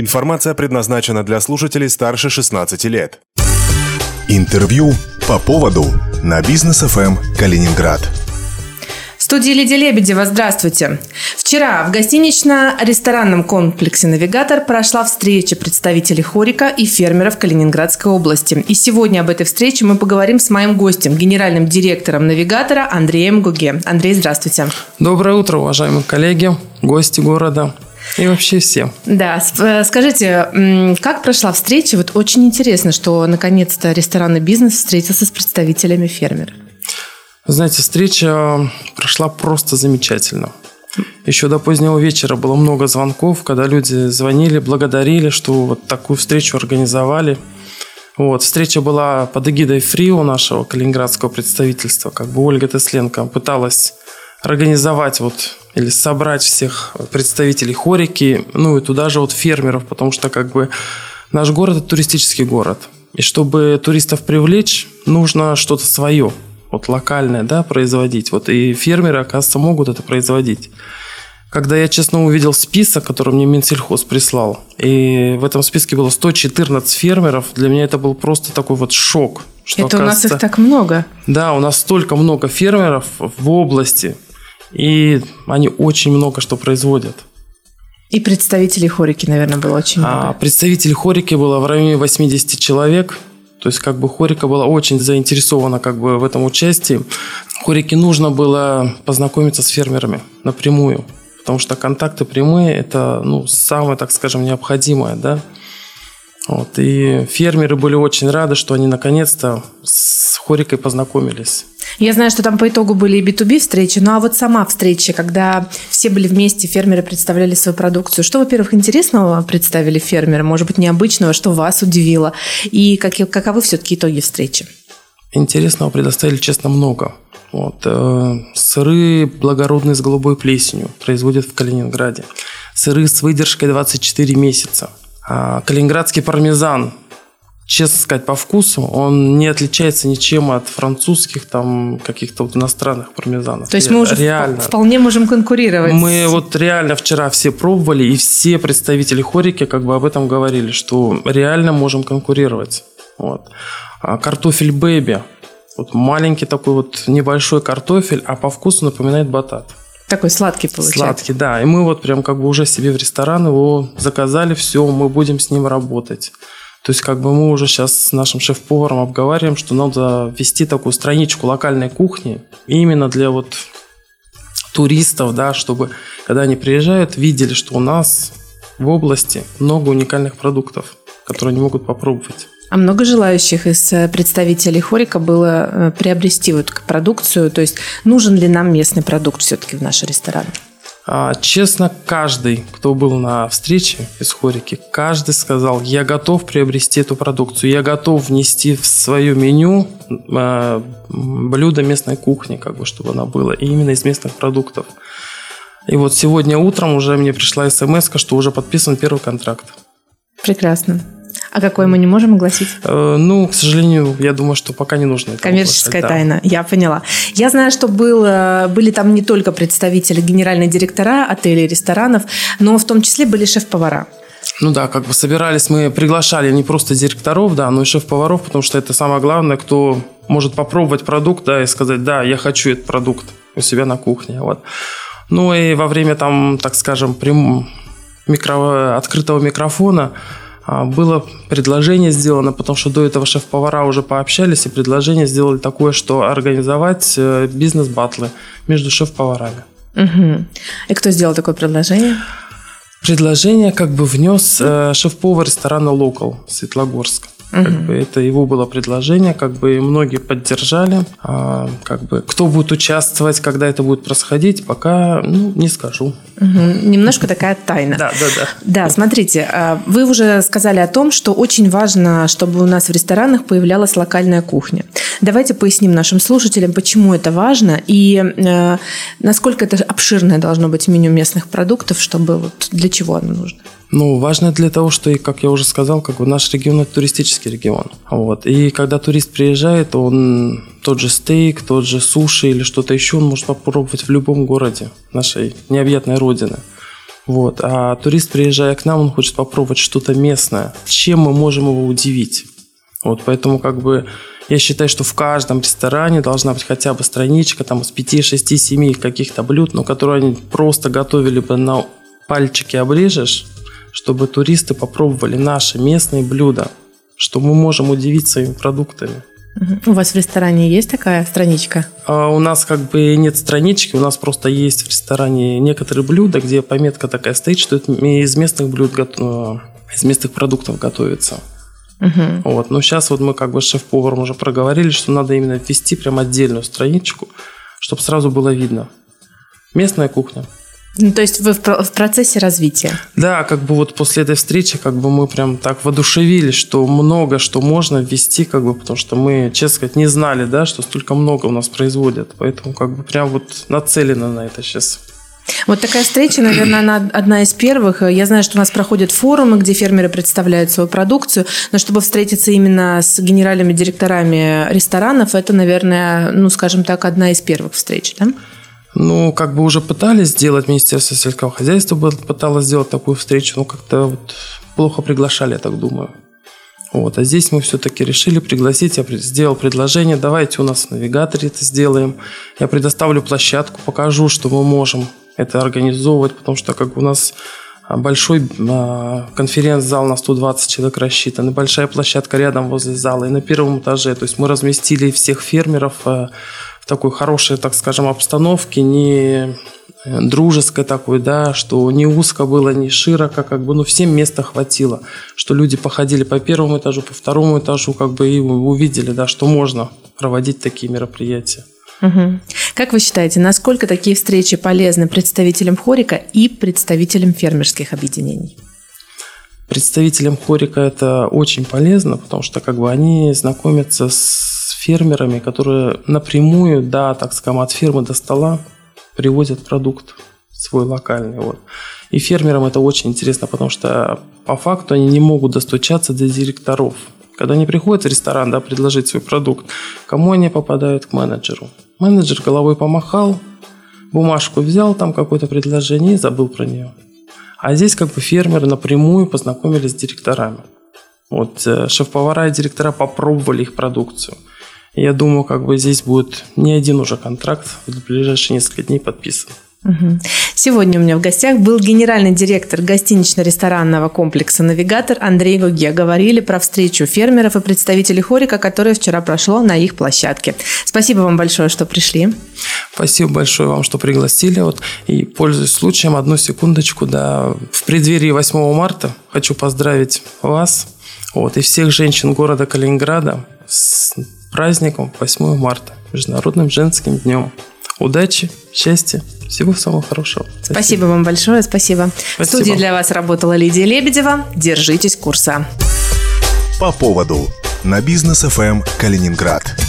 Информация предназначена для слушателей старше 16 лет. Интервью по поводу на бизнес ФМ Калининград. В студии Лидия Лебедева, здравствуйте. Вчера в гостинично-ресторанном комплексе «Навигатор» прошла встреча представителей хорика и фермеров Калининградской области. И сегодня об этой встрече мы поговорим с моим гостем, генеральным директором «Навигатора» Андреем Гуге. Андрей, здравствуйте. Доброе утро, уважаемые коллеги, гости города. И вообще все. Да, э, скажите, как прошла встреча? Вот очень интересно, что наконец-то ресторанный бизнес встретился с представителями фермеров. Знаете, встреча прошла просто замечательно. Еще до позднего вечера было много звонков, когда люди звонили, благодарили, что вот такую встречу организовали. Вот, встреча была под эгидой ФРИО нашего калининградского представительства. Как бы Ольга Тесленко пыталась организовать вот или собрать всех представителей хорики, ну и туда же вот фермеров, потому что как бы наш город это туристический город. И чтобы туристов привлечь, нужно что-то свое, вот локальное, да, производить. Вот и фермеры, оказывается, могут это производить. Когда я, честно, увидел список, который мне Минсельхоз прислал, и в этом списке было 114 фермеров, для меня это был просто такой вот шок. Что, это у нас их так много. Да, у нас столько много фермеров в области, и они очень много что производят. И представителей хорики, наверное, было очень а, много. А, представителей хорики было в районе 80 человек. То есть, как бы Хорика была очень заинтересована как бы в этом участии. Хорике нужно было познакомиться с фермерами напрямую, потому что контакты прямые – это ну, самое, так скажем, необходимое, да. Вот, и фермеры были очень рады, что они наконец-то с Хорикой познакомились. Я знаю, что там по итогу были и B2B встречи, ну а вот сама встреча, когда все были вместе, фермеры представляли свою продукцию. Что, во-первых, интересного представили фермеры, может быть, необычного, что вас удивило? И как, каковы все-таки итоги встречи? Интересного предоставили, честно, много. Вот, э, сыры благородные с голубой плесенью производят в Калининграде. Сыры с выдержкой 24 месяца. А, калининградский пармезан честно сказать, по вкусу он не отличается ничем от французских, там, каких-то вот иностранных пармезанов. То есть мы уже реально. вполне можем конкурировать. Мы вот реально вчера все пробовали, и все представители хорики как бы об этом говорили, что реально можем конкурировать. Вот. А картофель бэби. Вот маленький такой вот небольшой картофель, а по вкусу напоминает батат. Такой сладкий получается. Сладкий, да. И мы вот прям как бы уже себе в ресторан его заказали, все, мы будем с ним работать. То есть как бы мы уже сейчас с нашим шеф-поваром обговариваем, что надо ввести такую страничку локальной кухни именно для вот туристов, да, чтобы когда они приезжают, видели, что у нас в области много уникальных продуктов, которые они могут попробовать. А много желающих из э, представителей Хорика было э, приобрести вот продукцию? То есть нужен ли нам местный продукт все-таки в наш ресторан? А, честно, каждый, кто был на встрече из Хорики, каждый сказал, я готов приобрести эту продукцию, я готов внести в свое меню а, блюдо местной кухни, как бы, чтобы она была, и именно из местных продуктов. И вот сегодня утром уже мне пришла смс, что уже подписан первый контракт. Прекрасно. А какой мы не можем огласить? Э, ну, к сожалению, я думаю, что пока не нужно. Коммерческая оглашать, тайна, да. я поняла. Я знаю, что было, были там не только представители, генеральные директора отелей, ресторанов, но в том числе были шеф-повара. Ну да, как бы собирались, мы приглашали не просто директоров, да, но и шеф-поваров, потому что это самое главное, кто может попробовать продукт, да, и сказать, да, я хочу этот продукт у себя на кухне, вот. Ну и во время там, так скажем, прям микро... открытого микрофона было предложение сделано, потому что до этого шеф-повара уже пообщались, и предложение сделали такое, что организовать э, бизнес-батлы между шеф-поварами. Угу. И кто сделал такое предложение? Предложение как бы внес э, шеф-повар ресторана «Локал» Светлогорск. Угу. Как бы это его было предложение, как бы многие поддержали. А, как бы кто будет участвовать, когда это будет происходить, пока ну, не скажу. Угу. Немножко такая тайна. Да, да, да. Да, смотрите, а, вы уже сказали о том, что очень важно, чтобы у нас в ресторанах появлялась локальная кухня. Давайте поясним нашим слушателям, почему это важно и э, насколько это обширное должно быть меню местных продуктов, чтобы вот для чего оно нужно. Ну, важно для того, что, как я уже сказал, как бы наш регион – это туристический регион. Вот. И когда турист приезжает, он тот же стейк, тот же суши или что-то еще, он может попробовать в любом городе нашей необъятной родины. Вот. А турист, приезжая к нам, он хочет попробовать что-то местное. Чем мы можем его удивить? Вот, поэтому как бы я считаю, что в каждом ресторане должна быть хотя бы страничка там из 5, 6, 7 каких-то блюд, но которые они просто готовили бы на пальчики оближешь, чтобы туристы попробовали наши местные блюда, что мы можем удивить своими продуктами. У вас в ресторане есть такая страничка? А у нас как бы нет странички, у нас просто есть в ресторане некоторые блюда, где пометка такая стоит, что это из местных блюд, из местных продуктов готовится. Угу. Вот. Но сейчас вот мы как бы с шеф-поваром уже проговорили, что надо именно ввести прям отдельную страничку, чтобы сразу было видно. Местная кухня. Ну, то есть вы в, в процессе развития? Да, как бы вот после этой встречи как бы мы прям так воодушевились, что много что можно ввести, как бы, потому что мы, честно сказать, не знали, да, что столько много у нас производят. Поэтому как бы прям вот нацелено на это сейчас. Вот такая встреча, наверное, она одна из первых. Я знаю, что у нас проходят форумы, где фермеры представляют свою продукцию, но чтобы встретиться именно с генеральными директорами ресторанов, это, наверное, ну, скажем так, одна из первых встреч, да? Ну, как бы уже пытались сделать, Министерство сельского хозяйства пыталось сделать такую встречу, но как-то вот плохо приглашали, я так думаю. Вот, а здесь мы все-таки решили пригласить, я сделал предложение, давайте у нас в навигаторе это сделаем. Я предоставлю площадку, покажу, что мы можем это организовывать, потому что как у нас большой а, конференц-зал на 120 человек рассчитан, и большая площадка рядом возле зала, и на первом этаже. То есть мы разместили всех фермеров а, в такой хорошей, так скажем, обстановке, не э, дружеской такой, да, что не узко было, не широко, как бы, ну, всем места хватило, что люди походили по первому этажу, по второму этажу, как бы, и увидели, да, что можно проводить такие мероприятия. Угу. Как вы считаете, насколько такие встречи полезны представителям хорика и представителям фермерских объединений? Представителям хорика это очень полезно, потому что как бы они знакомятся с фермерами, которые напрямую, да, так скажем, от фермы до стола привозят продукт свой локальный. Вот. И фермерам это очень интересно, потому что по факту они не могут достучаться до директоров. Когда они приходят в ресторан, да, предложить свой продукт, кому они попадают? К менеджеру. Менеджер головой помахал, бумажку взял, там какое-то предложение и забыл про нее. А здесь как бы фермеры напрямую познакомились с директорами. Вот э, шеф-повара и директора попробовали их продукцию. Я думаю, как бы здесь будет не один уже контракт в ближайшие несколько дней подписан. Сегодня у меня в гостях был генеральный директор гостинично-ресторанного комплекса «Навигатор» Андрей Гуге. Говорили про встречу фермеров и представителей хорика, которая вчера прошло на их площадке. Спасибо вам большое, что пришли. Спасибо большое вам, что пригласили. Вот, и, пользуясь случаем, одну секундочку, да, в преддверии 8 марта хочу поздравить вас вот, и всех женщин города Калининграда с праздником 8 марта, Международным женским днем. Удачи, счастья, всего самого хорошего. Спасибо, спасибо вам большое, спасибо. спасибо. В студии для вас работала Лидия Лебедева. Держитесь курса. По поводу на бизнес ФМ Калининград.